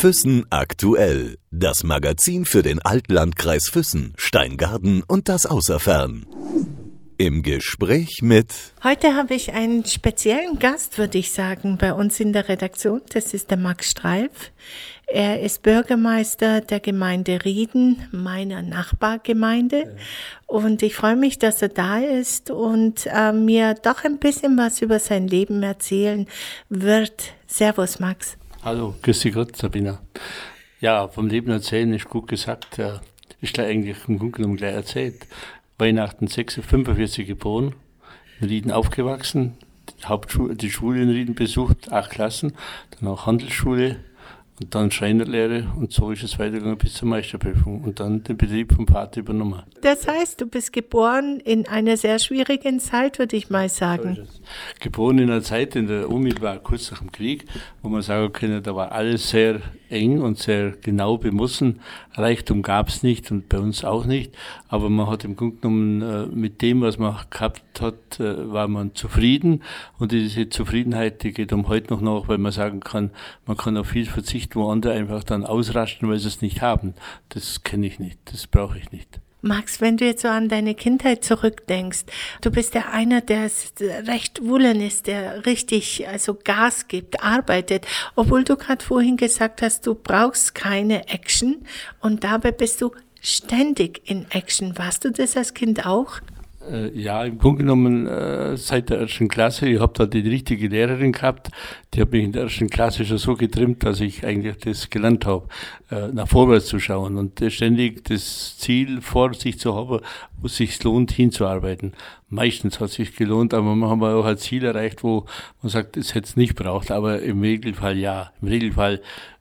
Füssen aktuell. Das Magazin für den Altlandkreis Füssen, Steingarten und das Außerfern. Im Gespräch mit. Heute habe ich einen speziellen Gast, würde ich sagen, bei uns in der Redaktion. Das ist der Max Streif. Er ist Bürgermeister der Gemeinde Rieden, meiner Nachbargemeinde. Und ich freue mich, dass er da ist und äh, mir doch ein bisschen was über sein Leben erzählen wird. Servus, Max. Hallo, grüß dich Gott, Sabina. Ja, vom Leben erzählen ist gut gesagt. Äh, ist gleich eigentlich im Grunde genommen gleich erzählt. Weihnachten 45 geboren, in Rieden aufgewachsen, die, Hauptschule, die Schule in Rieden besucht, acht Klassen, dann auch Handelsschule, und dann Schreinerlehre und so ist es weitergegangen bis zur Meisterprüfung und dann den Betrieb vom Vater übernommen. Das heißt, du bist geboren in einer sehr schwierigen Zeit, würde ich mal sagen. Geboren in einer Zeit, in der unmittelbar kurz nach dem Krieg, wo man sagen kann, da war alles sehr eng und sehr genau bemessen. Reichtum gab es nicht und bei uns auch nicht, aber man hat im Grunde genommen äh, mit dem, was man gehabt hat, äh, war man zufrieden und diese Zufriedenheit, die geht um heute noch nach, weil man sagen kann, man kann auf viel verzichten, wo andere einfach dann ausrasten, weil sie es nicht haben. Das kenne ich nicht, das brauche ich nicht. Max, wenn du jetzt so an deine Kindheit zurückdenkst, du bist ja einer, der recht wullen ist, der richtig also Gas gibt, arbeitet, obwohl du gerade vorhin gesagt hast, du brauchst keine Action und dabei bist du ständig in Action. Warst du das als Kind auch? Äh, ja, im Grunde genommen äh, seit der ersten Klasse. Ich habe da die richtige Lehrerin gehabt, die hat mich in der ersten Klasse schon so getrimmt, dass ich eigentlich das gelernt habe, äh, nach vorwärts zu schauen und ständig das Ziel vor sich zu haben, wo es sich lohnt, hinzuarbeiten. Meistens hat es sich gelohnt, aber man hat auch ein Ziel erreicht, wo man sagt, es hätte es nicht braucht, aber im Regelfall ja. Im Regelfall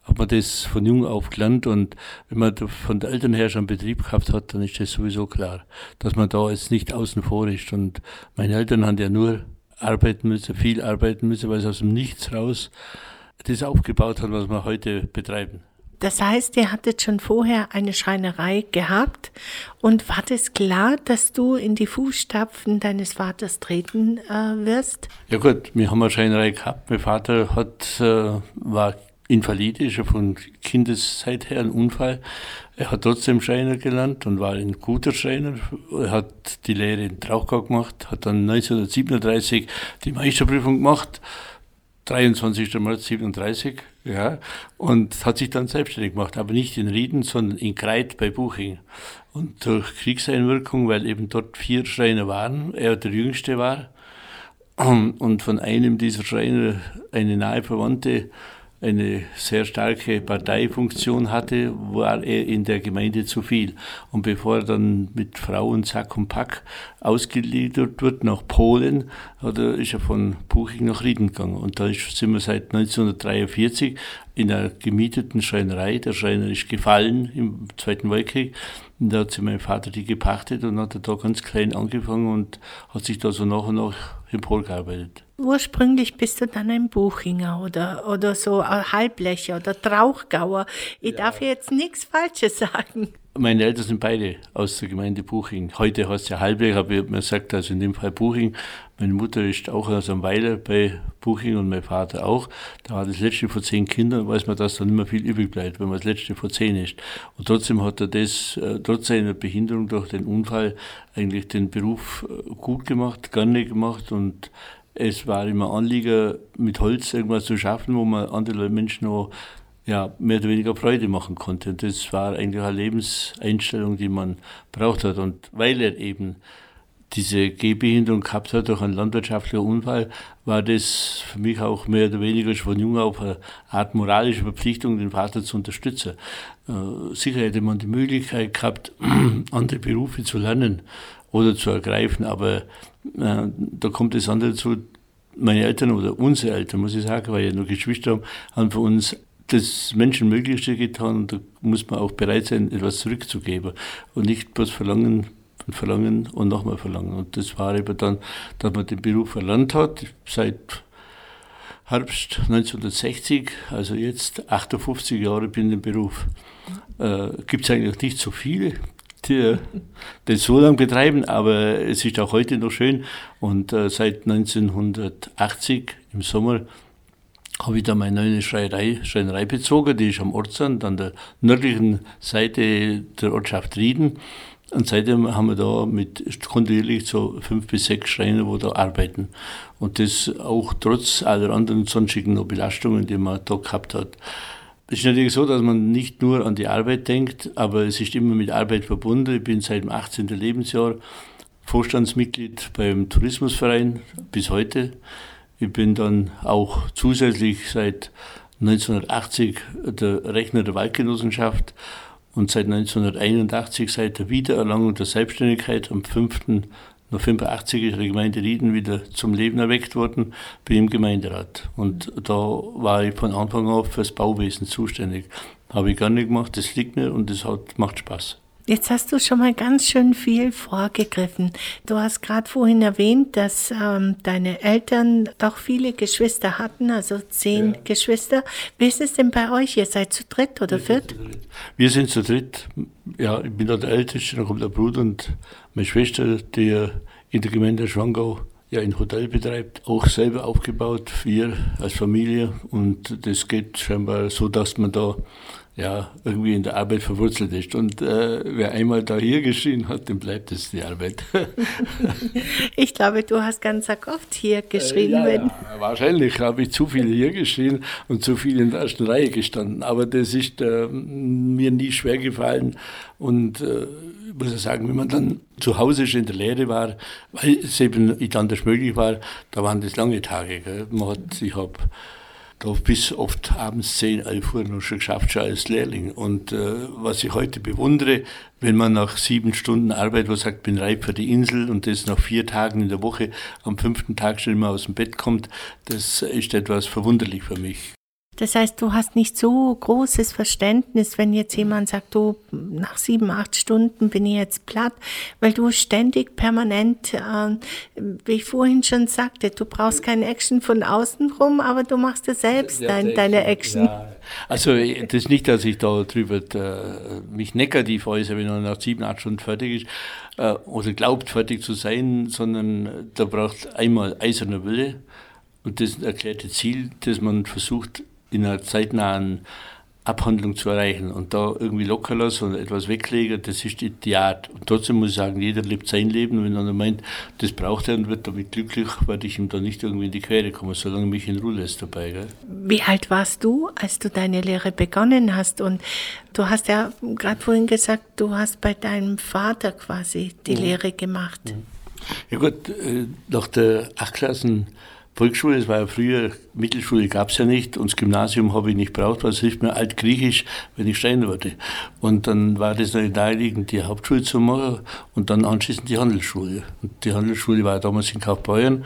hat man das von jung auf gelernt und wenn man von den Eltern her schon Betrieb gehabt hat, dann ist das sowieso klar, dass man da jetzt nicht außen vor ist. Und meine Eltern haben ja nur arbeiten müssen, viel arbeiten müssen, weil sie aus dem Nichts raus das aufgebaut haben, was wir heute betreiben. Das heißt, ihr hattet schon vorher eine Schreinerei gehabt und war das klar, dass du in die Fußstapfen deines Vaters treten äh, wirst? Ja gut, wir haben eine Schreinerei gehabt. Mein Vater hat, äh, war Invalid, ist ja von Kindeszeit her ein Unfall. Er hat trotzdem Schreiner gelernt und war ein guter Schreiner. Er hat die Lehre in Trauchgau gemacht, hat dann 1937 die Meisterprüfung gemacht, 23. März 37, ja, und hat sich dann selbstständig gemacht, aber nicht in Rieden, sondern in Kreit bei Buching. Und durch Kriegseinwirkung, weil eben dort vier Schreiner waren, er der jüngste war, und von einem dieser Schreiner eine nahe Verwandte eine sehr starke Parteifunktion hatte, war er in der Gemeinde zu viel. Und bevor er dann mit Frauen Sack und Pack ausgeliefert wird nach Polen, hat er, ist er von Buching nach Rieden gegangen. Und da sind wir seit 1943 in einer gemieteten Schreinerei. Der Schreiner ist gefallen im Zweiten Weltkrieg. Und da hat sich mein Vater die gepachtet und hat da ganz klein angefangen und hat sich da so nach und nach emporgearbeitet. Ursprünglich bist du dann ein Buchinger oder, oder so ein Halblecher oder Trauchgauer. Ich ja. darf jetzt nichts Falsches sagen. Meine Eltern sind beide aus der Gemeinde Buching. Heute heißt es ja Halblech, aber mir gesagt, also in dem Fall Buching. Meine Mutter ist auch aus einem Weiler bei Buching und mein Vater auch. Da war das letzte vor zehn Kindern, weiß man, dass da nicht mehr viel übrig bleibt, wenn man das letzte vor zehn ist. Und trotzdem hat er das, äh, trotz seiner Behinderung durch den Unfall, eigentlich den Beruf äh, gut gemacht, gerne gemacht und es war immer Anliegen, mit Holz irgendwas zu schaffen, wo man andere Menschen noch ja, mehr oder weniger Freude machen konnte. Und das war eigentlich eine Lebenseinstellung, die man braucht hat. Und weil er eben diese Gehbehinderung gehabt hat durch einen landwirtschaftlichen Unfall, war das für mich auch mehr oder weniger schon von jung auf eine Art moralische Verpflichtung, den Vater zu unterstützen. Äh, sicher hätte man die Möglichkeit gehabt, andere Berufe zu lernen oder zu ergreifen, aber da kommt das andere dazu. Meine Eltern oder unsere Eltern, muss ich sagen, weil wir ja nur Geschwister haben, haben für uns das Menschenmöglichste getan und da muss man auch bereit sein, etwas zurückzugeben und nicht bloß verlangen und verlangen und nochmal verlangen. Und das war eben dann, dass man den Beruf erlernt hat, seit Herbst 1960, also jetzt 58 Jahre bin ich im Beruf. Äh, Gibt es eigentlich nicht so viele, die das so lange betreiben, aber es ist auch heute noch schön. Und äh, seit 1980 im Sommer habe ich da meine neue Schreinerei, Schreinerei bezogen, die ist am Ortsrand, an der nördlichen Seite der Ortschaft Rieden. Und seitdem haben wir da mit kontinuierlich so fünf bis sechs Schreiner, wo da arbeiten. Und das auch trotz aller anderen sonstigen Belastungen, die man da gehabt hat. Es ist natürlich so, dass man nicht nur an die Arbeit denkt, aber es ist immer mit Arbeit verbunden. Ich bin seit dem 18. Lebensjahr Vorstandsmitglied beim Tourismusverein bis heute. Ich bin dann auch zusätzlich seit 1980 der Rechner der Waldgenossenschaft und seit 1981 seit der Wiedererlangung der Selbstständigkeit am 5. November 80 ist die Gemeinde Rieden wieder zum Leben erweckt worden, bin im Gemeinderat. Und da war ich von Anfang an fürs Bauwesen zuständig. Habe ich gar nicht gemacht, das liegt mir und das hat, macht Spaß. Jetzt hast du schon mal ganz schön viel vorgegriffen. Du hast gerade vorhin erwähnt, dass ähm, deine Eltern doch viele Geschwister hatten, also zehn ja. Geschwister. Wie ist es denn bei euch? Ihr seid zu dritt oder viert? Wir sind zu dritt. Ja, ich bin da der Älteste, dann kommt der Bruder und meine Schwester, die in der Gemeinde Schwangau ja ein Hotel betreibt, auch selber aufgebaut, wir als Familie. Und das geht scheinbar so, dass man da ja, irgendwie in der Arbeit verwurzelt ist. Und äh, wer einmal da hier geschrien hat, dem bleibt es die Arbeit. ich glaube, du hast ganz oft hier geschrien. Äh, ja, ja, wahrscheinlich habe ich zu viel hier geschrien und zu viel in der ersten Reihe gestanden. Aber das ist äh, mir nie schwer gefallen. Und äh, ich muss ja sagen, wenn man dann zu Hause in der Lehre war, weil es eben nicht anders möglich war, da waren das lange Tage. Gell. Man hat, ich habe da bis oft abends 10, 11 Uhr noch schon geschafft, schon als Lehrling. Und äh, was ich heute bewundere, wenn man nach sieben Stunden Arbeit, wo sagt, bin reif für die Insel und das nach vier Tagen in der Woche, am fünften Tag schon immer aus dem Bett kommt, das ist etwas verwunderlich für mich. Das heißt, du hast nicht so großes Verständnis, wenn jetzt jemand sagt, du, nach sieben, acht Stunden bin ich jetzt platt, weil du ständig permanent, äh, wie ich vorhin schon sagte, du brauchst keine Action von außen rum, aber du machst es selbst, ja, dein, deine Action. Ja. Also das ist nicht, dass ich da drüber äh, mich negativ äußere, wenn man nach sieben, acht Stunden fertig ist äh, oder glaubt, fertig zu sein, sondern da braucht einmal eiserner Wille und das erklärte Ziel, das man versucht in einer zeitnahen Abhandlung zu erreichen und da irgendwie locker lassen und etwas weglegen, das ist die Art. Und trotzdem muss ich sagen, jeder lebt sein Leben und wenn einer meint, das braucht er und wird damit glücklich, werde ich ihm da nicht irgendwie in die Quere kommen, solange mich in Ruhe lässt dabei. Gell? Wie alt warst du, als du deine Lehre begonnen hast? Und du hast ja gerade vorhin gesagt, du hast bei deinem Vater quasi die mhm. Lehre gemacht. Mhm. Ja gut, äh, nach der 8 Klassen Volksschule, das war ja früher, Mittelschule gab es ja nicht und das Gymnasium habe ich nicht braucht, weil es hilft mir Altgriechisch, wenn ich Stein wurde. Und dann war das naheliegend, die Hauptschule zu machen und dann anschließend die Handelsschule. Und die Handelsschule war damals in Kaufbeuern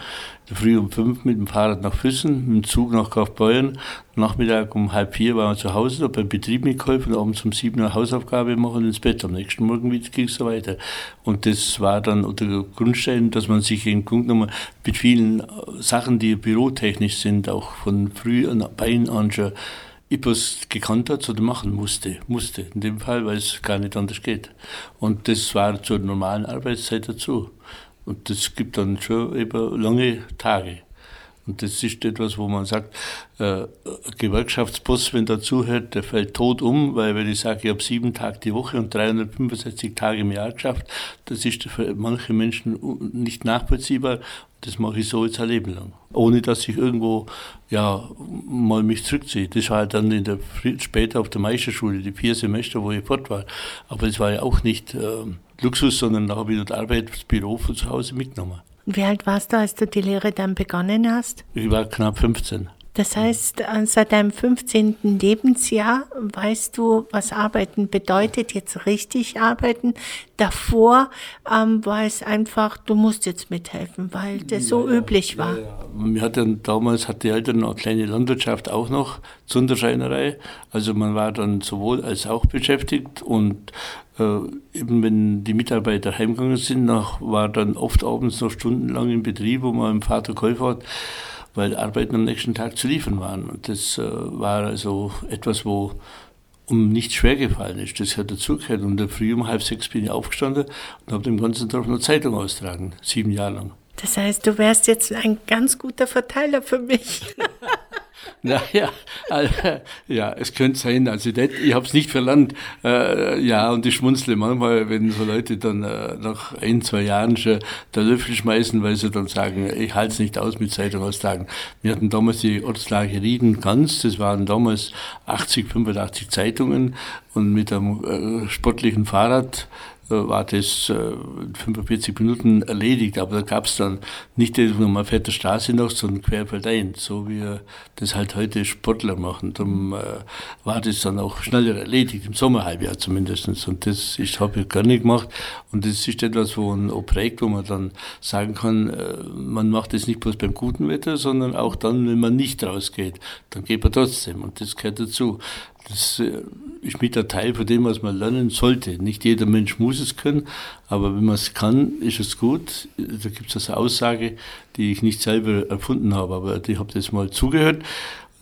früh um fünf mit dem Fahrrad nach Füssen, mit dem Zug nach Kaufbeuren. Nachmittag um halb vier waren wir zu Hause, da beim Betrieb mitgeholfen, abends um sieben Uhr Hausaufgabe machen und ins Bett. Am nächsten Morgen ging es so weiter. Und das war dann unter Grundstein, dass man sich im Grunde genommen mit vielen Sachen, die bürotechnisch sind, auch von früh an Bein an schon etwas gekannt hat oder machen musste. Musste in dem Fall, weil es gar nicht anders geht. Und das war zur normalen Arbeitszeit dazu. Und das gibt dann schon eben lange Tage. Und das ist etwas, wo man sagt, äh, Gewerkschaftsboss, wenn der zuhört, der fällt tot um, weil wenn ich sage, ich habe sieben Tage die Woche und 365 Tage im Jahr geschafft, das ist für manche Menschen nicht nachvollziehbar. Das mache ich so jetzt ein Leben lang. Ohne dass ich irgendwo, ja, mal mich zurückziehe. Das war dann in der, später auf der Meisterschule, die vier Semester, wo ich fort war. Aber das war ja auch nicht äh, Luxus, sondern habe ich das Arbeitsbüro von zu Hause mitgenommen. Wie alt warst du, als du die Lehre dann begonnen hast? Ich war knapp 15. Das heißt, äh, seit deinem 15. Lebensjahr weißt du, was Arbeiten bedeutet, jetzt richtig arbeiten. Davor ähm, war es einfach, du musst jetzt mithelfen, weil das so ja, üblich war. Ja, ja. Wir hatten damals hat die Eltern noch kleine Landwirtschaft auch noch, Sonderschreinerei. Also man war dann sowohl als auch beschäftigt und äh, eben wenn die Mitarbeiter heimgegangen sind, nach, war dann oft abends noch stundenlang im Betrieb, wo man dem Vater geholfen hat weil Arbeiten am nächsten Tag zu liefern waren. Und das äh, war also etwas, wo um nicht schwer gefallen ist. Das hat dazugehört. Und Früh um halb sechs bin ich aufgestanden und habe den ganzen Tag noch Zeitung austragen, sieben Jahre lang. Das heißt, du wärst jetzt ein ganz guter Verteiler für mich. Naja, also, ja, es könnte sein. Also nicht, ich habe es nicht verlangt. Äh, ja, und ich schmunzle manchmal, wenn so Leute dann äh, nach ein, zwei Jahren schon der Löffel schmeißen, weil sie dann sagen, ich halte es nicht aus mit Zeitung austragen. Wir hatten damals die Ortslage Rieden ganz, das waren damals 80, 85 Zeitungen und mit einem äh, sportlichen Fahrrad war das äh, 45 Minuten erledigt, aber da gab es dann nicht man fährt der Straße noch, sondern querfeldein, so wie das halt heute Sportler machen. Darum äh, war das dann auch schneller erledigt, im Sommerhalbjahr zumindest. Und das habe ich gar nicht gemacht. Und das ist etwas, wo man auch prägt, wo man dann sagen kann, äh, man macht das nicht bloß beim guten Wetter, sondern auch dann, wenn man nicht rausgeht. Dann geht man trotzdem und das gehört dazu. Das äh, ist mit der Teil von dem, was man lernen sollte. Nicht jeder Mensch muss es können, aber wenn man es kann, ist es gut. Da gibt es eine Aussage, die ich nicht selber erfunden habe, aber ich habe das mal zugehört.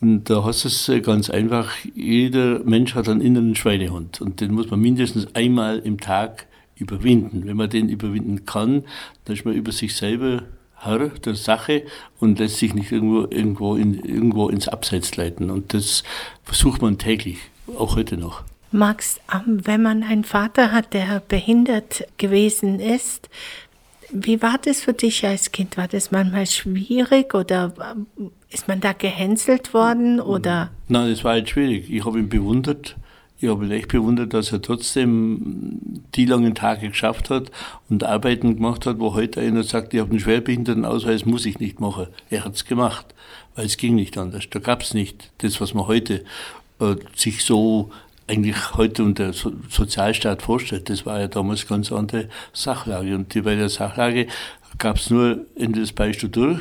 Und da heißt es äh, ganz einfach, jeder Mensch hat einen inneren Schweinehund und den muss man mindestens einmal im Tag überwinden. Wenn man den überwinden kann, dann ist man über sich selber Herr der Sache und lässt sich nicht irgendwo, irgendwo, in, irgendwo ins Abseits leiten. Und das versucht man täglich, auch heute noch. Max, wenn man einen Vater hat, der behindert gewesen ist, wie war das für dich als Kind? War das manchmal schwierig oder ist man da gehänselt worden? Oder? Nein, das war halt schwierig. Ich habe ihn bewundert ich habe ihn echt bewundert, dass er trotzdem die langen Tage geschafft hat und Arbeiten gemacht hat, wo heute einer sagt, ich habe einen Schwerbehindertenausweis, muss ich nicht machen. Er hat es gemacht, weil es ging nicht anders. Da gab es nicht das, was man heute äh, sich so eigentlich heute unter so Sozialstaat vorstellt. Das war ja damals ganz andere Sachlage. Und bei der Sachlage gab es nur, entweder das Beispiel durch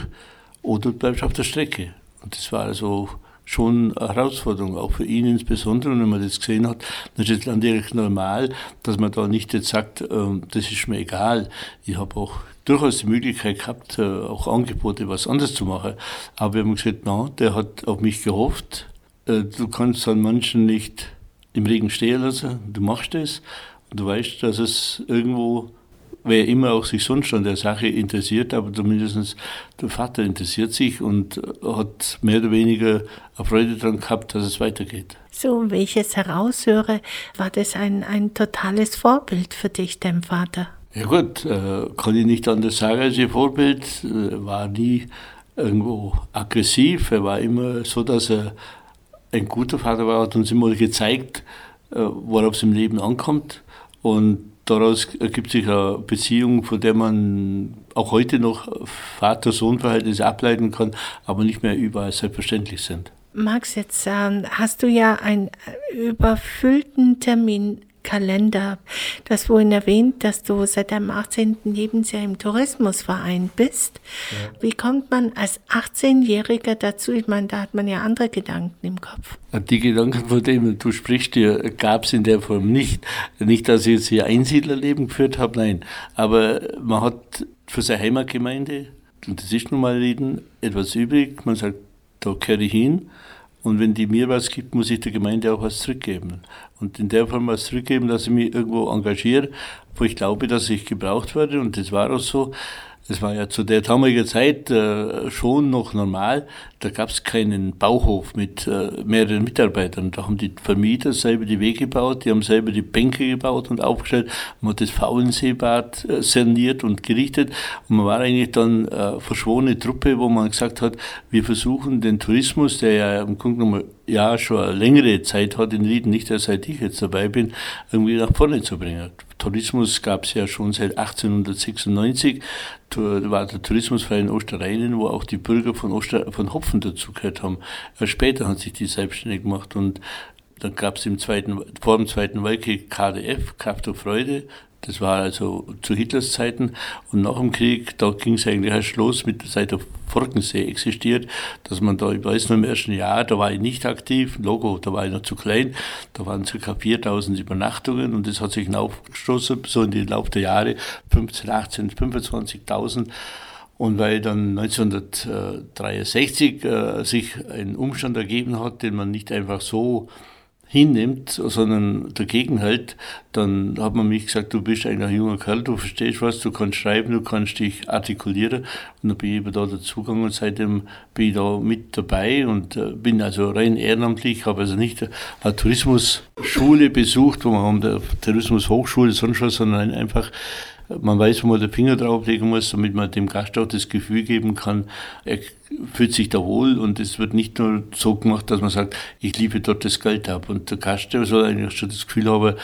oder du bleibst auf der Strecke. Und das war also schon eine Herausforderung, auch für ihn insbesondere. Und wenn man das gesehen hat, dann ist es natürlich normal, dass man da nicht jetzt sagt, äh, das ist mir egal. Ich habe auch durchaus die Möglichkeit gehabt, äh, auch Angebote, was anderes zu machen. Aber wir haben gesagt, na, der hat auf mich gehofft. Äh, du kannst an manchen nicht im Regen stehen lassen. Du machst es. Und du weißt, dass es irgendwo wer immer auch sich sonst an der Sache interessiert, aber zumindest der Vater interessiert sich und hat mehr oder weniger eine Freude daran gehabt, dass es weitergeht. So, wie ich es heraushöre, war das ein, ein totales Vorbild für dich, dein Vater. Ja gut, äh, kann ich nicht anders sagen als ihr Vorbild. Äh, war nie irgendwo aggressiv. Er war immer so, dass er ein guter Vater war, hat uns immer gezeigt, äh, worauf es im Leben ankommt. Und daraus ergibt sich eine Beziehung, von der man auch heute noch Vater-Sohn-Verhältnisse ableiten kann, aber nicht mehr überall selbstverständlich sind. Max, jetzt äh, hast du ja einen überfüllten Termin Kalender. Du hast vorhin erwähnt, dass du seit deinem 18. Lebensjahr im Tourismusverein bist. Ja. Wie kommt man als 18-Jähriger dazu? Ich meine, da hat man ja andere Gedanken im Kopf. Die Gedanken, von denen du sprichst, gab es in der Form nicht. Nicht, dass ich jetzt hier Einsiedlerleben geführt habe, nein. Aber man hat für seine Heimatgemeinde, und das ist nun mal Reden, etwas übrig. Man sagt, da kehre ich hin. Und wenn die mir was gibt, muss ich der Gemeinde auch was zurückgeben. Und in der Form was zurückgeben, dass ich mich irgendwo engagiere, wo ich glaube, dass ich gebraucht werde. Und das war auch so. Das war ja zu der damaligen Zeit äh, schon noch normal. Da gab es keinen Bauhof mit äh, mehreren Mitarbeitern. Da haben die Vermieter selber die Wege gebaut, die haben selber die Bänke gebaut und aufgestellt. Man hat das Faulenseebad äh, saniert und gerichtet. Und man war eigentlich dann verschworene Truppe, wo man gesagt hat, wir versuchen den Tourismus, der ja im Grunde genommen ja schon eine längere Zeit hat in Rieden, nicht erst seit ich jetzt dabei bin, irgendwie nach vorne zu bringen. Tourismus gab es ja schon seit 1896. Da war der Tourismusverein Osterreinen, wo auch die Bürger von, Oster, von Hopfen dazugehört haben. Später haben sich die selbstständig gemacht und dann gab es im zweiten, vor dem Zweiten Weltkrieg KDF, Kraft und Freude, das war also zu Hitlers Zeiten. Und nach dem Krieg, da ging es eigentlich erst los mit, der Forkensee existiert, dass man da, ich weiß noch im ersten Jahr, da war ich nicht aktiv, Logo, da war ich noch zu klein, da waren ca. 4000 Übernachtungen und das hat sich hinaufgestoßen, so in den Lauf der Jahre, 15, 18, 25.000. Und weil dann 1963 äh, sich ein Umstand ergeben hat, den man nicht einfach so hinnimmt, sondern dagegen hält, dann hat man mich gesagt, du bist eigentlich ein junger Kerl, du verstehst was, du kannst schreiben, du kannst dich artikulieren. Und dann bin ich eben da dazugegangen und seitdem bin ich da mit dabei und äh, bin also rein ehrenamtlich, habe also nicht eine Tourismusschule besucht, wo man haben der Tourismushochschule sonst was, sondern einfach man weiß, wo man den Finger drauflegen muss, damit man dem Gast auch das Gefühl geben kann, er fühlt sich da wohl und es wird nicht nur so gemacht, dass man sagt, ich liebe dort das Geld ab. Und der Gast soll eigentlich schon das Gefühl haben,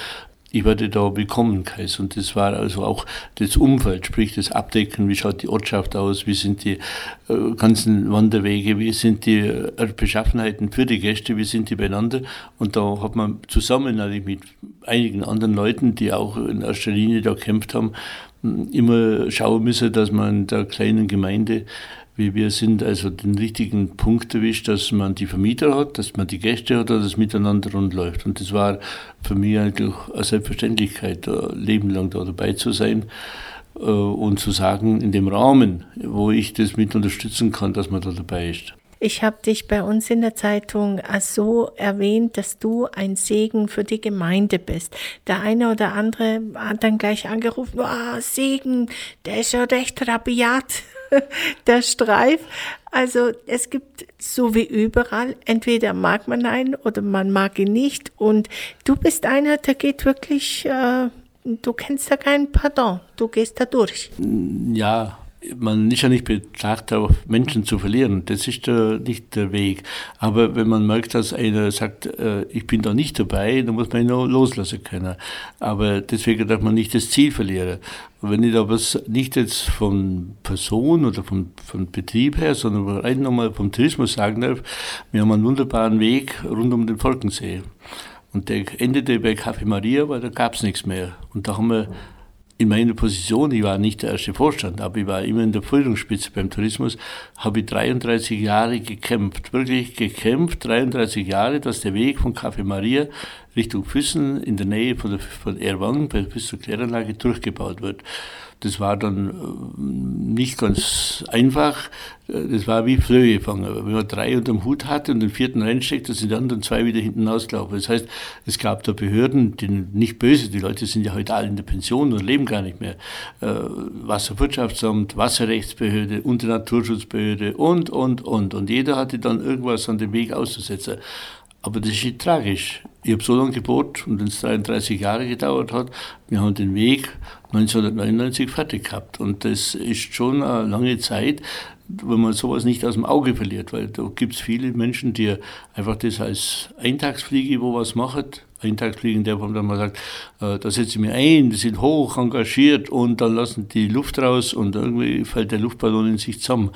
ich werde da willkommen geheißen. Und das war also auch das Umfeld, sprich das Abdecken, wie schaut die Ortschaft aus, wie sind die äh, ganzen Wanderwege, wie sind die äh, Beschaffenheiten für die Gäste, wie sind die beieinander. Und da hat man zusammen also mit einigen anderen Leuten, die auch in erster Linie da gekämpft haben, immer schauen müssen, dass man der kleinen Gemeinde wir sind, also den richtigen Punkt erwischt, dass man die Vermieter hat, dass man die Gäste hat, dass es miteinander rund läuft. Und das war für mich eigentlich eine Selbstverständlichkeit, ein Leben lang da dabei zu sein äh, und zu sagen, in dem Rahmen, wo ich das mit unterstützen kann, dass man da dabei ist. Ich habe dich bei uns in der Zeitung so erwähnt, dass du ein Segen für die Gemeinde bist. Der eine oder andere hat dann gleich angerufen, oh, Segen, der ist ja recht rabiat. der Streif. Also es gibt so wie überall, entweder mag man einen oder man mag ihn nicht. Und du bist einer, der geht wirklich, äh, du kennst da keinen Pardon, du gehst da durch. Ja, man ist ja nicht bedacht darauf, Menschen zu verlieren. Das ist der, nicht der Weg. Aber wenn man merkt, dass einer sagt, äh, ich bin da nicht dabei, dann muss man ihn auch loslassen können. Aber deswegen darf man nicht das Ziel verlieren. Wenn ich da was nicht jetzt von Person oder vom, vom Betrieb her, sondern rein nochmal vom Tourismus sagen darf, wir haben einen wunderbaren Weg rund um den Volkensee. Und der endete bei Café Maria, weil da gab es nichts mehr. Und da haben wir in meiner Position, ich war nicht der erste Vorstand, aber ich war immer in der Führungsspitze beim Tourismus, habe ich 33 Jahre gekämpft, wirklich gekämpft, 33 Jahre, dass der Weg von Café Maria Richtung Füssen in der Nähe von, der, von Erwang bis zur Kläranlage durchgebaut wird. Das war dann äh, nicht ganz einfach. Das war wie Flöhe fangen. Wenn man drei unter dem Hut hatte und den vierten reinsteckt, sind die anderen zwei wieder hinten ausgelaufen. Das heißt, es gab da Behörden, die nicht böse, die Leute sind ja heute alle in der Pension und leben gar nicht mehr. Äh, Wasserwirtschaftsamt, Wasserrechtsbehörde die Naturschutzbehörde und, und, und. Und jeder hatte dann irgendwas an dem Weg auszusetzen. Aber das ist nicht tragisch. Ich habe so lange gebohrt und wenn es 33 Jahre gedauert hat, wir haben den Weg 1999 fertig gehabt. Und das ist schon eine lange Zeit, wenn man sowas nicht aus dem Auge verliert, weil da gibt es viele Menschen, die einfach das als Eintagsfliege wo was machen. Eintagsfliege in der Form, dass man sagt, äh, da setze ich mich ein, die sind hoch engagiert und dann lassen die Luft raus und irgendwie fällt der Luftballon in sich zusammen.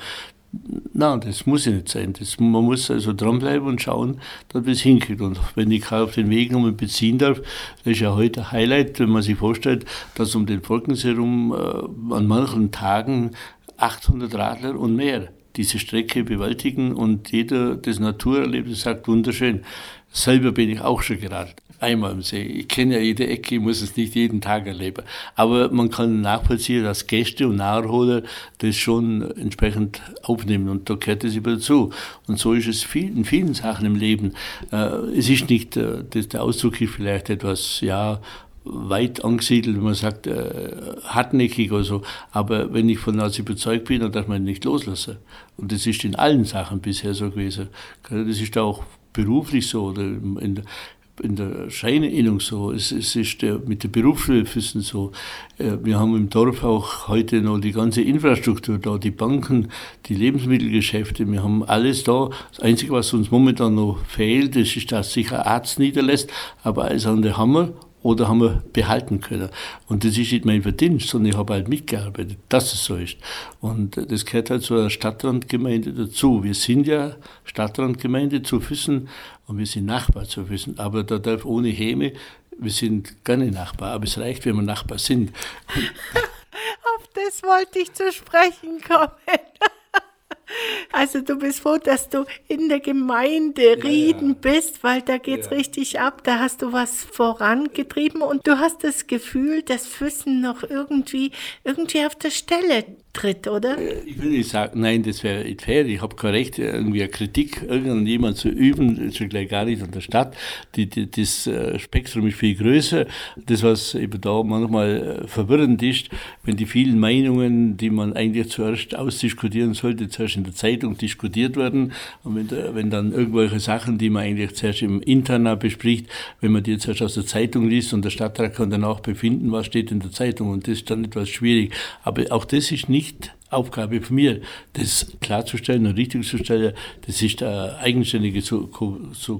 Nein, das muss ja nicht sein. Das, man muss also dranbleiben und schauen, dass man es hinkriegt. Und wenn ich auf den Weg nochmal beziehen darf, das ist ja heute ein Highlight, wenn man sich vorstellt, dass um den Volkensee herum äh, an manchen Tagen 800 Radler und mehr diese Strecke bewältigen und jeder das Naturerlebnis sagt, wunderschön. Selber bin ich auch schon geradelt einmal am See. Ich kenne ja jede Ecke, ich muss es nicht jeden Tag erleben. Aber man kann nachvollziehen, dass Gäste und Naherholer das schon entsprechend aufnehmen und da gehört es immer dazu. Und so ist es viel, in vielen Sachen im Leben. Äh, es ist nicht, äh, der Ausdruck ist vielleicht etwas, ja, weit angesiedelt, wenn man sagt, äh, hartnäckig oder so. Aber wenn ich von das überzeugt bin, dann darf man ihn nicht loslassen. Und das ist in allen Sachen bisher so gewesen. Das ist auch beruflich so oder in der, in der Scheinerinnung so, es, es ist der, mit der Berufswissen so. Äh, wir haben im Dorf auch heute noch die ganze Infrastruktur da, die Banken, die Lebensmittelgeschäfte, wir haben alles da. Das Einzige, was uns momentan noch fehlt, ist, dass sich ein Arzt niederlässt, aber alles andere haben wir oder haben wir behalten können. Und das ist nicht mein Verdienst, sondern ich habe halt mitgearbeitet, dass es so ist. Und das gehört halt zur Stadtrandgemeinde dazu. Wir sind ja Stadtrandgemeinde zu Füssen und wir sind Nachbar zu Füssen. Aber da darf ohne Häme, wir sind gerne Nachbar, aber es reicht, wenn wir Nachbar sind. Auf das wollte ich zu sprechen kommen. Also du bist froh, dass du in der Gemeinde ja, Rieden ja. bist, weil da geht's ja. richtig ab. Da hast du was vorangetrieben und du hast das Gefühl, dass Füssen noch irgendwie, irgendwie auf der Stelle tritt, oder? Äh, ich will nicht sagen, nein, das wäre nicht fair. Ich habe kein Recht, irgendwie eine Kritik irgendjemand zu üben, schon gleich gar nicht an der Stadt. Die, die, das äh, Spektrum ist viel größer. Das, was eben da manchmal äh, verwirrend ist, wenn die vielen Meinungen, die man eigentlich zuerst ausdiskutieren sollte, zuerst in der Zeitung diskutiert werden und wenn, wenn dann irgendwelche Sachen, die man eigentlich zuerst im Internet bespricht, wenn man die zuerst aus der Zeitung liest und der Stadtrat kann danach befinden, was steht in der Zeitung und das ist dann etwas schwierig. Aber auch das ist nicht nicht Aufgabe von mir, das klarzustellen und richtig zu stellen. Das ist eine eigenständige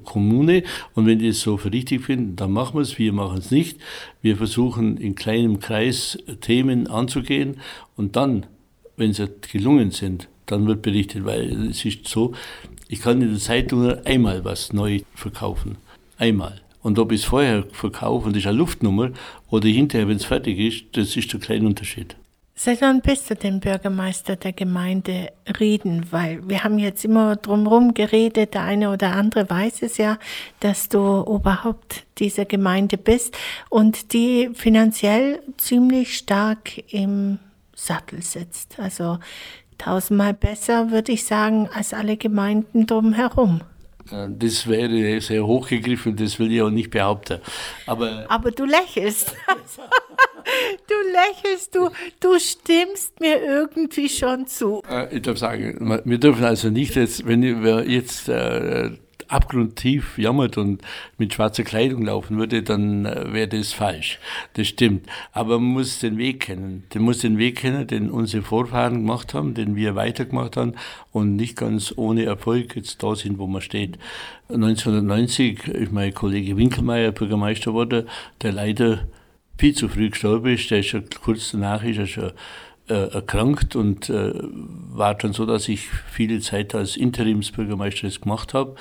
Kommune und wenn die es so für richtig finden, dann machen wir es. Wir machen es nicht. Wir versuchen in kleinem Kreis Themen anzugehen und dann, wenn sie gelungen sind, dann wird berichtet, weil es ist so, ich kann in der Zeitung einmal was neu verkaufen. Einmal. Und ob ich es vorher verkaufe, und das ist eine Luftnummer, oder hinterher, wenn es fertig ist, das ist der kleine Unterschied. Seit wann bist du denn Bürgermeister der Gemeinde Rieden? Weil wir haben jetzt immer drumherum geredet, der eine oder andere weiß es ja, dass du Oberhaupt dieser Gemeinde bist und die finanziell ziemlich stark im Sattel sitzt. Also tausendmal besser, würde ich sagen, als alle Gemeinden drumherum. Äh, das wäre sehr hochgegriffen, das will ich auch nicht behaupten. Aber, Aber du lächelst. du lächelst, du, du stimmst mir irgendwie schon zu. Äh, ich darf sagen, wir dürfen also nicht jetzt, wenn wir jetzt äh, abgrundtief jammert und mit schwarzer Kleidung laufen würde, dann äh, wäre das falsch. Das stimmt. Aber man muss den Weg kennen. Man muss den Weg kennen, den unsere Vorfahren gemacht haben, den wir weitergemacht haben und nicht ganz ohne Erfolg jetzt da sind, wo man steht. 1990 ist mein Kollege Winkelmeier Bürgermeister geworden, der leider viel zu früh gestorben ist. Der ist schon kurz danach ist er schon äh, erkrankt und äh, war dann so, dass ich viele Zeit als Interimsbürgermeister das gemacht habe.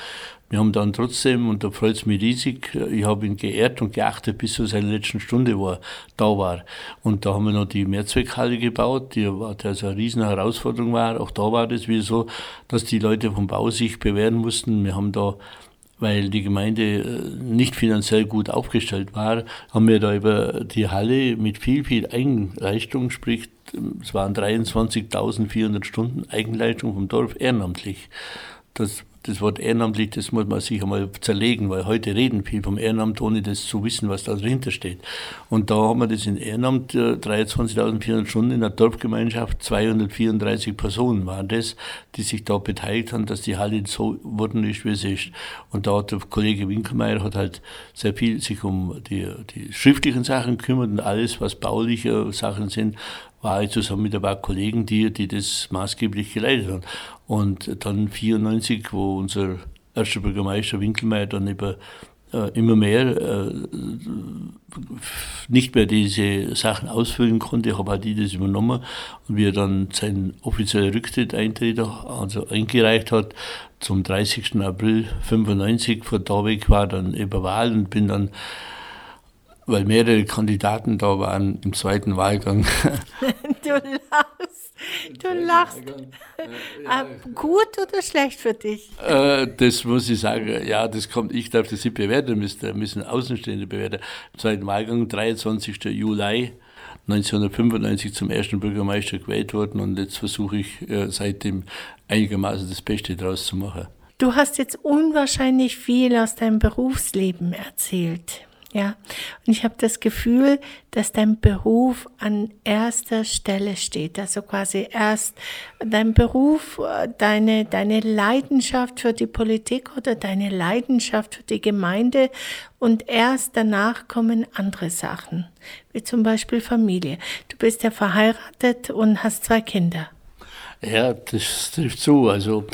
Wir haben dann trotzdem, und da freut es mich riesig, äh, ich habe ihn geehrt und geachtet, bis zu seiner letzten Stunde, wo er da war. Und da haben wir noch die Mehrzweckhalle gebaut, die war, die also eine riesen Herausforderung war. Auch da war das wieder so, dass die Leute vom Bau sich bewähren mussten. Wir haben da weil die Gemeinde äh, nicht finanziell gut aufgestellt war, haben wir da über die Halle mit viel, viel Eigenleistung, sprich es waren 23.400 Stunden Eigenleistung vom Dorf ehrenamtlich. Das, das Wort ehrenamtlich, das muss man sich einmal zerlegen, weil heute reden viel vom Ehrenamt, ohne das zu wissen, was da dahinter steht. Und da haben wir das in Ehrenamt, 23.400 äh, Stunden in der Dorfgemeinschaft, 234 Personen waren das, die sich da beteiligt haben, dass die Halle so worden ist, wie sie ist. Und da hat der Kollege Winkelmeier hat halt sehr viel sich um die, die schriftlichen Sachen gekümmert und alles, was bauliche Sachen sind, war ich zusammen mit ein paar Kollegen, die, die das maßgeblich geleitet haben. Und dann 94, wo unser erster Bürgermeister Winkelmeier dann über äh, immer mehr äh, nicht mehr diese Sachen ausfüllen konnte, habe auch die das übernommen und wie er dann seinen offiziellen Rücktritt Eintritt also eingereicht hat, zum 30. April 95 vor Dabeck war dann über Wahl und bin dann weil mehrere Kandidaten da waren im zweiten Wahlgang. du lachst. Du lachst. Äh, gut oder schlecht für dich? Äh, das muss ich sagen, ja, das kommt, ich darf das nicht bewerten, müssen, müssen Außenstehende bewerten. Im zweiten Wahlgang, 23. Juli 1995 zum ersten Bürgermeister gewählt worden und jetzt versuche ich äh, seitdem einigermaßen das Beste draus zu machen. Du hast jetzt unwahrscheinlich viel aus deinem Berufsleben erzählt. Ja, und ich habe das Gefühl, dass dein Beruf an erster Stelle steht. Also quasi erst dein Beruf, deine, deine Leidenschaft für die Politik oder deine Leidenschaft für die Gemeinde und erst danach kommen andere Sachen, wie zum Beispiel Familie. Du bist ja verheiratet und hast zwei Kinder. Ja, das trifft zu. Also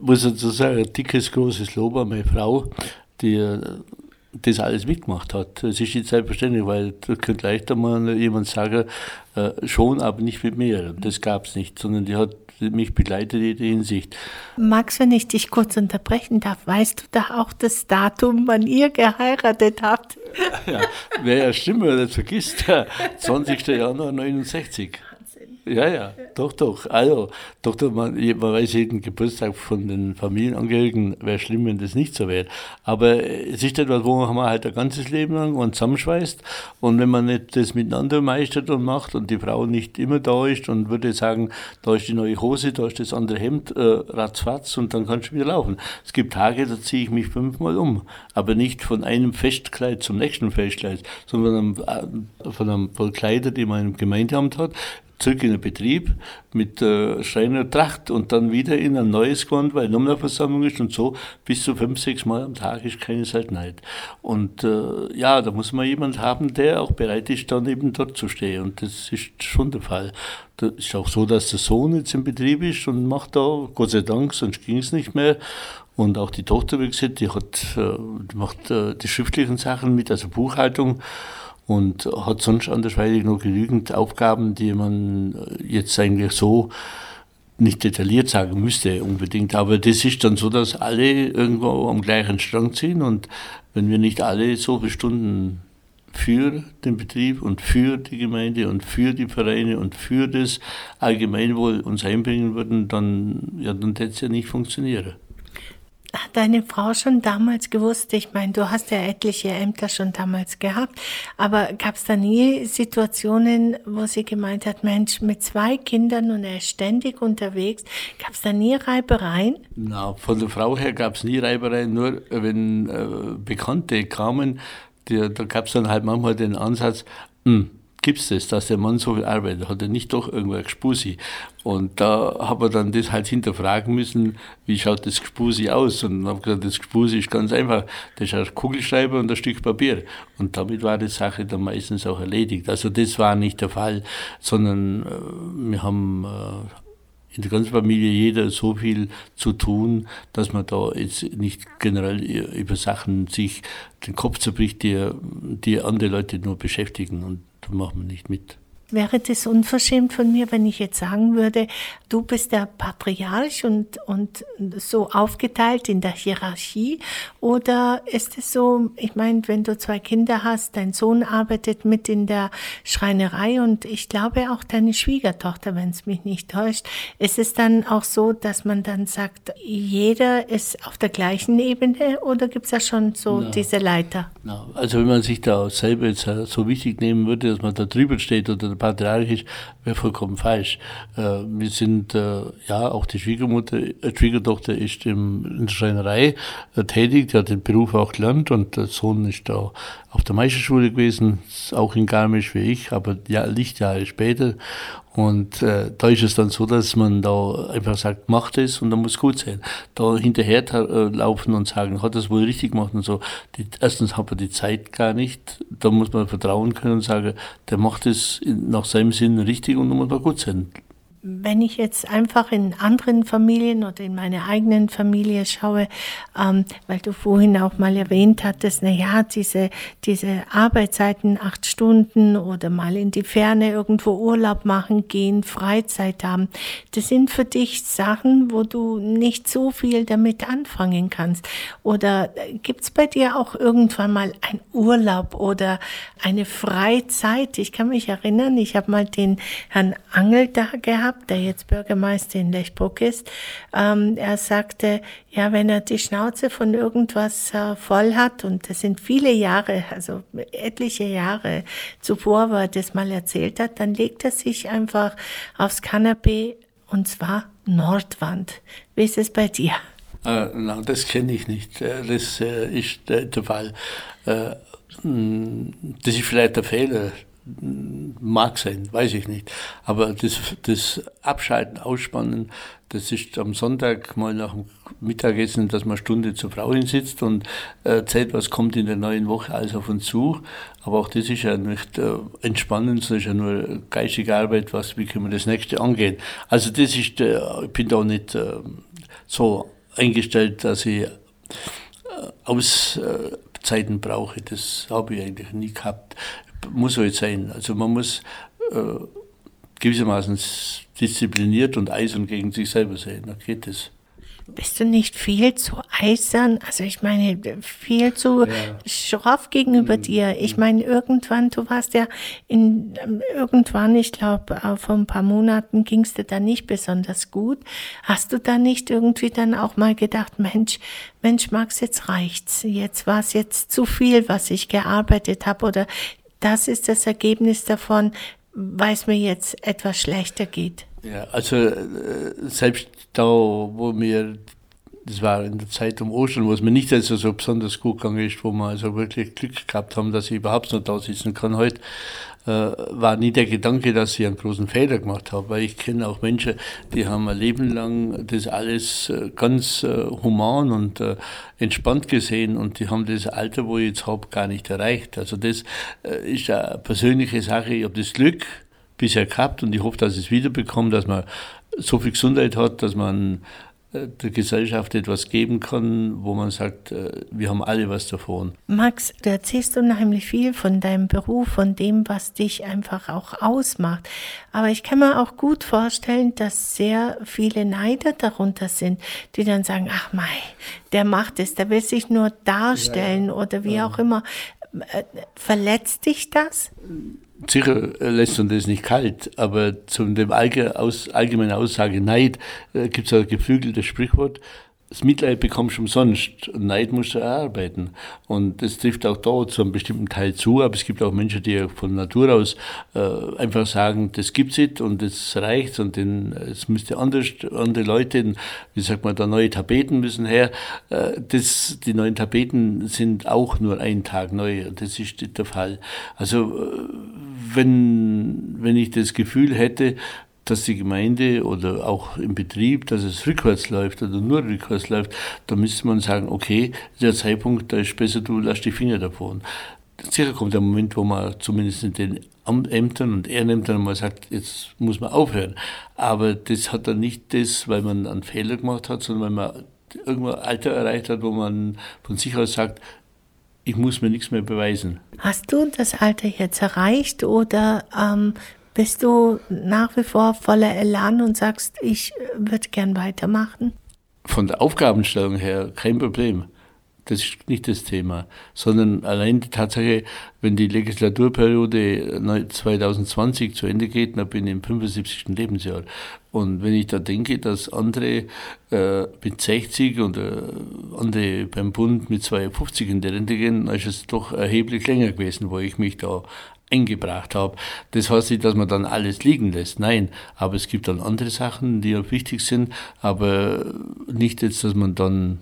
muss ich so sagen, ein dickes, großes Lob an meine Frau, die das alles mitgemacht hat. Das ist nicht selbstverständlich, weil da könnte leichter mal jemand sagen, äh, schon, aber nicht mit mir. Das gab es nicht, sondern die hat mich begleitet in der Hinsicht. Max, wenn ich dich kurz unterbrechen darf, weißt du da auch das Datum, wann ihr geheiratet habt? ja, wer ja stimmt, wer das vergisst, 20. Januar 69. Ja, ja, doch, doch. Also, doch, doch man, man weiß jeden Geburtstag von den Familienangehörigen, wäre schlimm, wenn das nicht so wäre. Aber es ist etwas, wo man halt ein ganzes Leben lang und zusammenschweißt. Und wenn man nicht das miteinander meistert und macht und die Frau nicht immer da ist und würde sagen, da ist die neue Hose, da ist das andere Hemd, äh, ratzfatz und dann kannst du wieder laufen. Es gibt Tage, da ziehe ich mich fünfmal um. Aber nicht von einem Festkleid zum nächsten Festkleid, sondern von einem, äh, von einem Kleider, die man im Gemeindeamt hat, zurück in den Betrieb mit äh, Schreinertracht und dann wieder in ein neues Gewand, weil noch eine Versammlung ist und so bis zu fünf, sechs Mal am Tag ist keine Seltenheit. Und äh, ja, da muss man jemand haben, der auch bereit ist, dann eben dort zu stehen. Und das ist schon der Fall. Das ist auch so, dass der Sohn jetzt im Betrieb ist und macht da, Gott sei Dank, sonst ging es nicht mehr. Und auch die Tochter, wie gesagt, die hat, äh, die macht äh, die schriftlichen Sachen mit, also Buchhaltung und hat sonst andersweitig noch genügend Aufgaben, die man jetzt eigentlich so nicht detailliert sagen müsste unbedingt. Aber das ist dann so, dass alle irgendwo am gleichen Strang ziehen und wenn wir nicht alle so viele Stunden für den Betrieb und für die Gemeinde und für die Vereine und für das Allgemeinwohl uns einbringen würden, dann, ja, dann hätte es ja nicht funktionieren hat deine Frau schon damals gewusst? Ich meine, du hast ja etliche Ämter schon damals gehabt, aber gab es da nie Situationen, wo sie gemeint hat, Mensch, mit zwei Kindern und er ist ständig unterwegs, gab es da nie Reibereien? Na, von der Frau her gab es nie Reibereien, nur wenn äh, Bekannte kamen, die, da gab es dann halt manchmal den Ansatz, mh, hm, gibt es das, dass der Mann so viel arbeitet? Hat er nicht doch irgendwo Gspusi? Und da habe ich dann das halt hinterfragen müssen, wie schaut das Gspusi aus? Und habe gesagt, das Gspusi ist ganz einfach. Das ist ein Kugelschreiber und ein Stück Papier. Und damit war die Sache dann meistens auch erledigt. Also das war nicht der Fall, sondern äh, wir haben äh, in der ganzen Familie jeder so viel zu tun, dass man da jetzt nicht generell über Sachen sich den Kopf zerbricht, die, die andere Leute nur beschäftigen. Und machen wir nicht mit. Wäre das unverschämt von mir, wenn ich jetzt sagen würde, du bist der Patriarch und, und so aufgeteilt in der Hierarchie? Oder ist es so, ich meine, wenn du zwei Kinder hast, dein Sohn arbeitet mit in der Schreinerei und ich glaube auch deine Schwiegertochter, wenn es mich nicht täuscht, ist es dann auch so, dass man dann sagt, jeder ist auf der gleichen Ebene oder gibt es da schon so no. diese Leiter? No. Also wenn man sich da selber jetzt so wichtig nehmen würde, dass man da drüber steht oder patriarchisch, wäre vollkommen falsch. Äh, wir sind, äh, ja, auch die Schwiegermutter, äh, Schwiegertochter ist in der Schreinerei tätig, die hat den Beruf auch gelernt und der Sohn ist da auf der Meisterschule gewesen, auch in Garmisch wie ich, aber ja, Lichtjahre später. Und äh, da ist es dann so, dass man da einfach sagt, macht es und dann muss gut sein. Da hinterher äh, laufen und sagen, hat das wohl richtig gemacht und so. Die, erstens hat man die Zeit gar nicht. Da muss man vertrauen können und sagen, der macht es nach seinem Sinn richtig und dann muss man gut sein wenn ich jetzt einfach in anderen Familien oder in meine eigenen Familie schaue, ähm, weil du vorhin auch mal erwähnt hattest, na ja, diese, diese Arbeitszeiten, acht Stunden oder mal in die Ferne irgendwo Urlaub machen gehen, Freizeit haben, das sind für dich Sachen, wo du nicht so viel damit anfangen kannst. Oder gibt's bei dir auch irgendwann mal ein Urlaub oder eine Freizeit? Ich kann mich erinnern, ich habe mal den Herrn Angel da gehabt, gehabt, der jetzt Bürgermeister in Lechbruck ist. Ähm, er sagte, ja, wenn er die Schnauze von irgendwas äh, voll hat, und das sind viele Jahre, also etliche Jahre zuvor, wo er das mal erzählt hat, dann legt er sich einfach aufs Kanapee und zwar Nordwand. Wie ist es bei dir? Äh, na, das kenne ich nicht. Äh, das äh, ist der, der Fall. Äh, hm, das ist vielleicht der Fehler Mag sein, weiß ich nicht. Aber das, das Abschalten, Ausspannen, das ist am Sonntag mal nach dem Mittagessen, dass man eine Stunde zur Frau hinsitzt und erzählt, was kommt in der neuen Woche alles auf uns zu. Aber auch das ist ja nicht äh, entspannend, sondern ist ja nur geistige Arbeit, was, wie können wir das nächste angehen. Also das ist, äh, ich bin da nicht äh, so eingestellt, dass ich äh, Auszeiten brauche. Das habe ich eigentlich nie gehabt muss halt sein. Also man muss äh, gewissermaßen diszipliniert und eisern gegen sich selber sein. Dann geht es. bist du nicht viel zu eisern? Also ich meine, viel zu ja. schroff gegenüber mhm. dir. Ich meine, irgendwann, du warst ja in, irgendwann, ich glaube, vor ein paar Monaten ging es dir da nicht besonders gut. Hast du da nicht irgendwie dann auch mal gedacht, Mensch, Mensch, Max, jetzt reicht's. Jetzt war es jetzt zu viel, was ich gearbeitet habe oder das ist das Ergebnis davon, weil es mir jetzt etwas schlechter geht. Ja, also äh, selbst da, wo mir, das war in der Zeit um Ostern, wo es mir nicht also so besonders gut gegangen ist, wo wir also wirklich Glück gehabt haben, dass ich überhaupt noch da sitzen kann heute, äh, war nie der Gedanke, dass ich einen großen Fehler gemacht habe, weil ich kenne auch Menschen, die haben ein Leben lang das alles äh, ganz äh, human und äh, entspannt gesehen und die haben das Alter, wo ich jetzt habe, gar nicht erreicht. Also das äh, ist eine persönliche Sache. Ich habe das Glück, bisher gehabt und ich hoffe, dass es wiederbekommt, dass man so viel Gesundheit hat, dass man der Gesellschaft etwas geben kann, wo man sagt, äh, wir haben alle was davon. Max, du erzählst unheimlich viel von deinem Beruf, von dem, was dich einfach auch ausmacht. Aber ich kann mir auch gut vorstellen, dass sehr viele Neider darunter sind, die dann sagen, ach mei, der macht es, der will sich nur darstellen ja, ja. oder wie ja. auch immer. Äh, verletzt dich das? Sicher lässt uns das nicht kalt, aber zu dem allgemeinen Aussage Neid äh, gibt es ein geflügeltes Sprichwort, das Mitleid bekommst du umsonst und Neid musst du erarbeiten. Und das trifft auch da zu einem bestimmten Teil zu, aber es gibt auch Menschen, die von Natur aus äh, einfach sagen, das gibt's nicht und das reicht und es müsste anders, andere Leute, wie sagt man, da neue Tapeten müssen her. Äh, das, die neuen Tapeten sind auch nur einen Tag neu und das ist der Fall. Also äh, wenn, wenn ich das Gefühl hätte, dass die Gemeinde oder auch im Betrieb, dass es rückwärts läuft oder nur rückwärts läuft, da müsste man sagen, okay, der Zeitpunkt, da ist besser, du lass die Finger davon. Sicher kommt der Moment, wo man zumindest in den Ämtern und Ehrenämtern mal sagt, jetzt muss man aufhören. Aber das hat dann nicht das, weil man einen Fehler gemacht hat, sondern weil man irgendwann Alter erreicht hat, wo man von sich aus sagt, ich muss mir nichts mehr beweisen. Hast du das Alter jetzt erreicht oder ähm, bist du nach wie vor voller Elan und sagst, ich würde gern weitermachen? Von der Aufgabenstellung her kein Problem. Das ist nicht das Thema, sondern allein die Tatsache, wenn die Legislaturperiode 2020 zu Ende geht, dann bin ich im 75. Lebensjahr. Und wenn ich da denke, dass andere äh, mit 60 und äh, andere beim Bund mit 52 in die Rente gehen, dann ist es doch erheblich länger gewesen, wo ich mich da eingebracht habe. Das heißt nicht, dass man dann alles liegen lässt. Nein, aber es gibt dann andere Sachen, die auch wichtig sind, aber nicht jetzt, dass man dann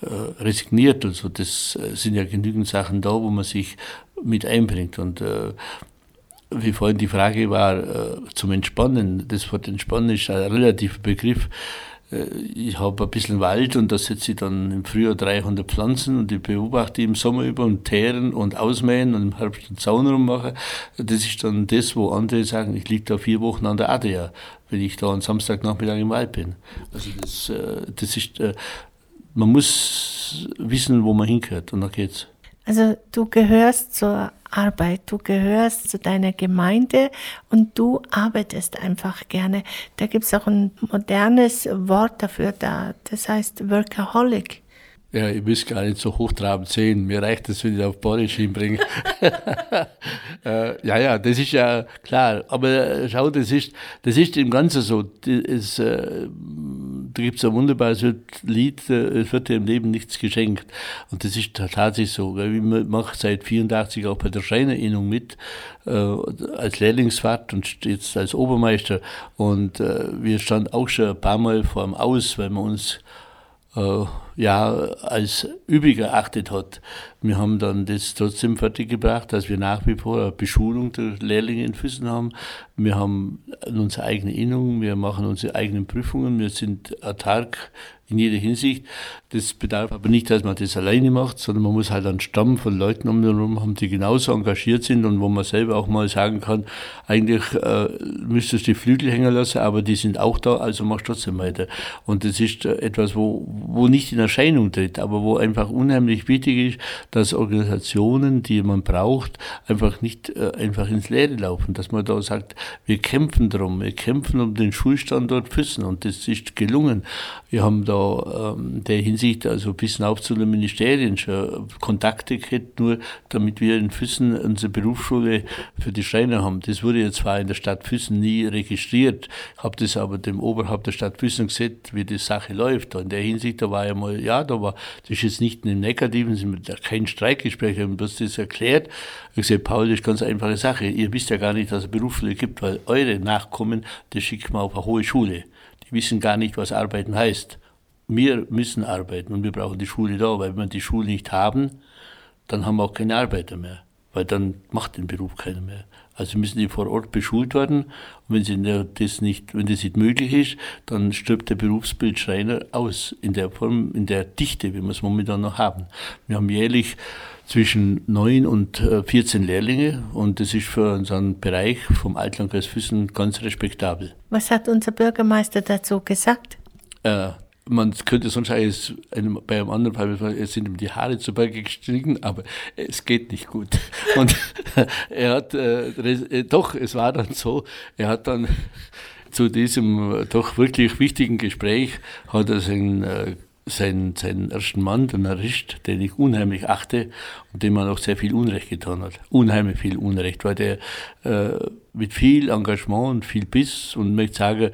äh, resigniert. Also das äh, sind ja genügend Sachen da, wo man sich mit einbringt. Und äh, wie vorhin die Frage war äh, zum Entspannen, das Wort Entspannen ist ein relativer Begriff. Äh, ich habe ein bisschen Wald und da setze ich dann im Frühjahr 300 Pflanzen und ich beobachte im Sommer über und teeren und ausmähen und im Herbst den Zaun rummachen. Das ist dann das, wo andere sagen, ich liege da vier Wochen an der Adria, wenn ich da am Samstagnachmittag im Wald bin. Also das, äh, das ist, äh, man muss wissen, wo man hingehört und dann geht's. Also du gehörst zur Arbeit, du gehörst zu deiner Gemeinde und du arbeitest einfach gerne. Da gibt es auch ein modernes Wort dafür da, das heißt Workaholic. Ja, ich muss gar nicht so hochtrabend sehen. Mir reicht es, wenn ich auf Borisch hinbringe. äh, ja, ja, das ist ja klar. Aber äh, schau, das ist, das ist im Ganzen so. Das, äh, da gibt es ein wunderbares Lied, äh, es wird dir im Leben nichts geschenkt. Und das ist tatsächlich so. Ich mache seit 84 auch bei der Schreinerinnung mit, äh, als Lehrlingsfahrt und jetzt als Obermeister. Und äh, wir standen auch schon ein paar Mal vor dem Aus, weil wir uns äh, ja, als übrig erachtet hat. Wir haben dann das trotzdem fertiggebracht, dass wir nach wie vor eine Beschulung der Lehrlinge in Füssen haben. Wir haben unsere eigene Innung, wir machen unsere eigenen Prüfungen, wir sind autark in jeder Hinsicht. Das bedarf aber nicht, dass man das alleine macht, sondern man muss halt einen Stamm von Leuten um den herum haben, die genauso engagiert sind und wo man selber auch mal sagen kann, eigentlich äh, müsstest du die Flügel hängen lassen, aber die sind auch da, also mach trotzdem weiter. Und das ist äh, etwas, wo, wo nicht in der Erscheinung tritt, aber wo einfach unheimlich wichtig ist, dass Organisationen, die man braucht, einfach nicht äh, einfach ins Leere laufen, dass man da sagt, wir kämpfen drum, wir kämpfen um den Schulstandort Füssen und das ist gelungen. Wir haben da ähm, der Hinsicht also bis auf zu den Ministerien schon Kontakte gehabt, nur damit wir in Füssen unsere Berufsschule für die Schreiner haben. Das wurde jetzt zwar in der Stadt Füssen nie registriert, habe das aber dem Oberhaupt der Stadt Füssen gesagt, wie die Sache läuft. Und in der Hinsicht, da war ja mal, ja, da war, das ist jetzt nicht im Negativen, kein Streikgespräch, wir haben das erklärt. Ich gesagt, Paul, das ist ganz einfache Sache. Ihr wisst ja gar nicht, dass es Berufsschule gibt, weil eure Nachkommen, das schickt man auf eine hohe Schule. Die wissen gar nicht, was Arbeiten heißt. Wir müssen arbeiten und wir brauchen die Schule da, weil wenn wir die Schule nicht haben, dann haben wir auch keine Arbeiter mehr, weil dann macht den Beruf keiner mehr. Also müssen die vor Ort beschult werden. Und wenn, sie das nicht, wenn das nicht möglich ist, dann stirbt der Berufsbild Schreiner aus in der Form, in der Dichte, wie wir es momentan noch haben. Wir haben jährlich zwischen 9 und 14 äh, Lehrlinge und das ist für unseren Bereich vom Altlandkreis Füssen ganz respektabel. Was hat unser Bürgermeister dazu gesagt? Äh, man könnte sonst eigentlich bei einem anderen Fall sind ihm die Haare zu Berge gestiegen, aber es geht nicht gut. Und er hat, äh, äh, doch, es war dann so, er hat dann zu diesem doch wirklich wichtigen Gespräch, hat er seinen, äh, seinen, seinen ersten Mann, den erwischt, den ich unheimlich achte und dem man auch sehr viel Unrecht getan hat. Unheimlich viel Unrecht, weil der äh, mit viel Engagement und viel Biss und möchte sagen,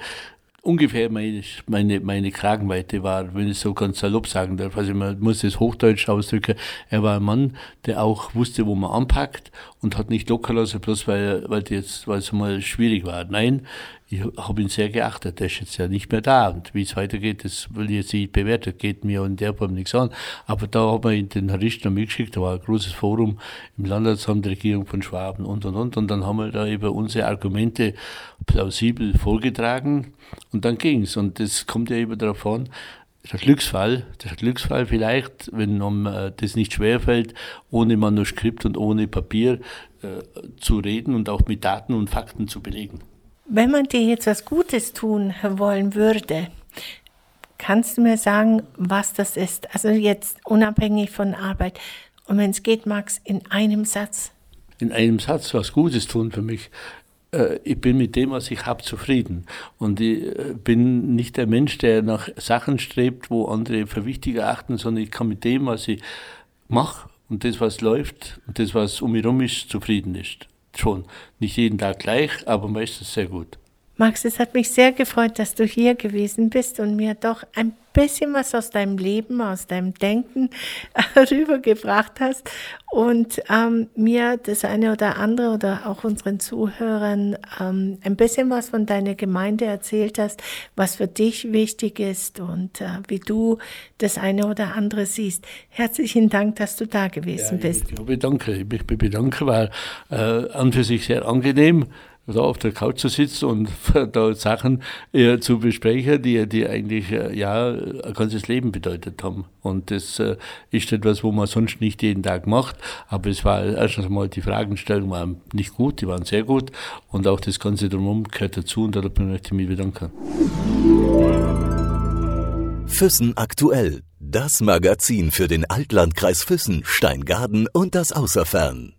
ungefähr meine, meine, meine Kragenweite war, wenn ich so ganz salopp sagen darf. Also man muss es hochdeutsch ausdrücken. Er war ein Mann, der auch wusste, wo man anpackt und hat nicht locker lassen, bloß weil, weil, jetzt, weil es mal schwierig war. Nein, ich habe ihn sehr geachtet. Der ist jetzt ja nicht mehr da. Und wie es weitergeht, das will ich jetzt nicht bewerten. Geht mir in der Form nichts an. Aber da haben wir den Herr Richter mitgeschickt. Da war ein großes Forum im Landratsamt der Regierung von Schwaben und, und, und. Und dann haben wir da über unsere Argumente plausibel vorgetragen. Und dann ging's. Und das kommt ja eben darauf an, der Glücksfall, der Glücksfall vielleicht, wenn um, äh, das nicht schwerfällt, ohne Manuskript und ohne Papier äh, zu reden und auch mit Daten und Fakten zu belegen. Wenn man dir jetzt was Gutes tun wollen würde, kannst du mir sagen, was das ist? Also jetzt unabhängig von Arbeit. Und wenn es geht, Max, in einem Satz. In einem Satz was Gutes tun für mich. Äh, ich bin mit dem, was ich habe, zufrieden. Und ich äh, bin nicht der Mensch, der nach Sachen strebt, wo andere für wichtig erachten, sondern ich kann mit dem, was ich mache und das, was läuft und das, was um mich herum ist, zufrieden ist schon. Nicht jeden Tag gleich, aber meistens sehr gut. Max, es hat mich sehr gefreut, dass du hier gewesen bist und mir doch ein bisschen was aus deinem Leben, aus deinem Denken rübergebracht hast und ähm, mir das eine oder andere oder auch unseren Zuhörern ähm, ein bisschen was von deiner Gemeinde erzählt hast, was für dich wichtig ist und äh, wie du das eine oder andere siehst. Herzlichen Dank, dass du da gewesen ja, bist. Ich bedanke, ich bedanke, war äh, an für sich sehr angenehm da auf der Couch zu sitzen und da Sachen äh, zu besprechen, die, die eigentlich äh, ja ein ganzes Leben bedeutet haben. Und das äh, ist etwas, wo man sonst nicht jeden Tag macht. Aber es war erstens einmal die Fragestellung waren nicht gut, die waren sehr gut. Und auch das Ganze drumherum gehört dazu und dafür möchte ich mich bedanken. Füssen aktuell. Das Magazin für den Altlandkreis Füssen, Steingaden und das Außerfern.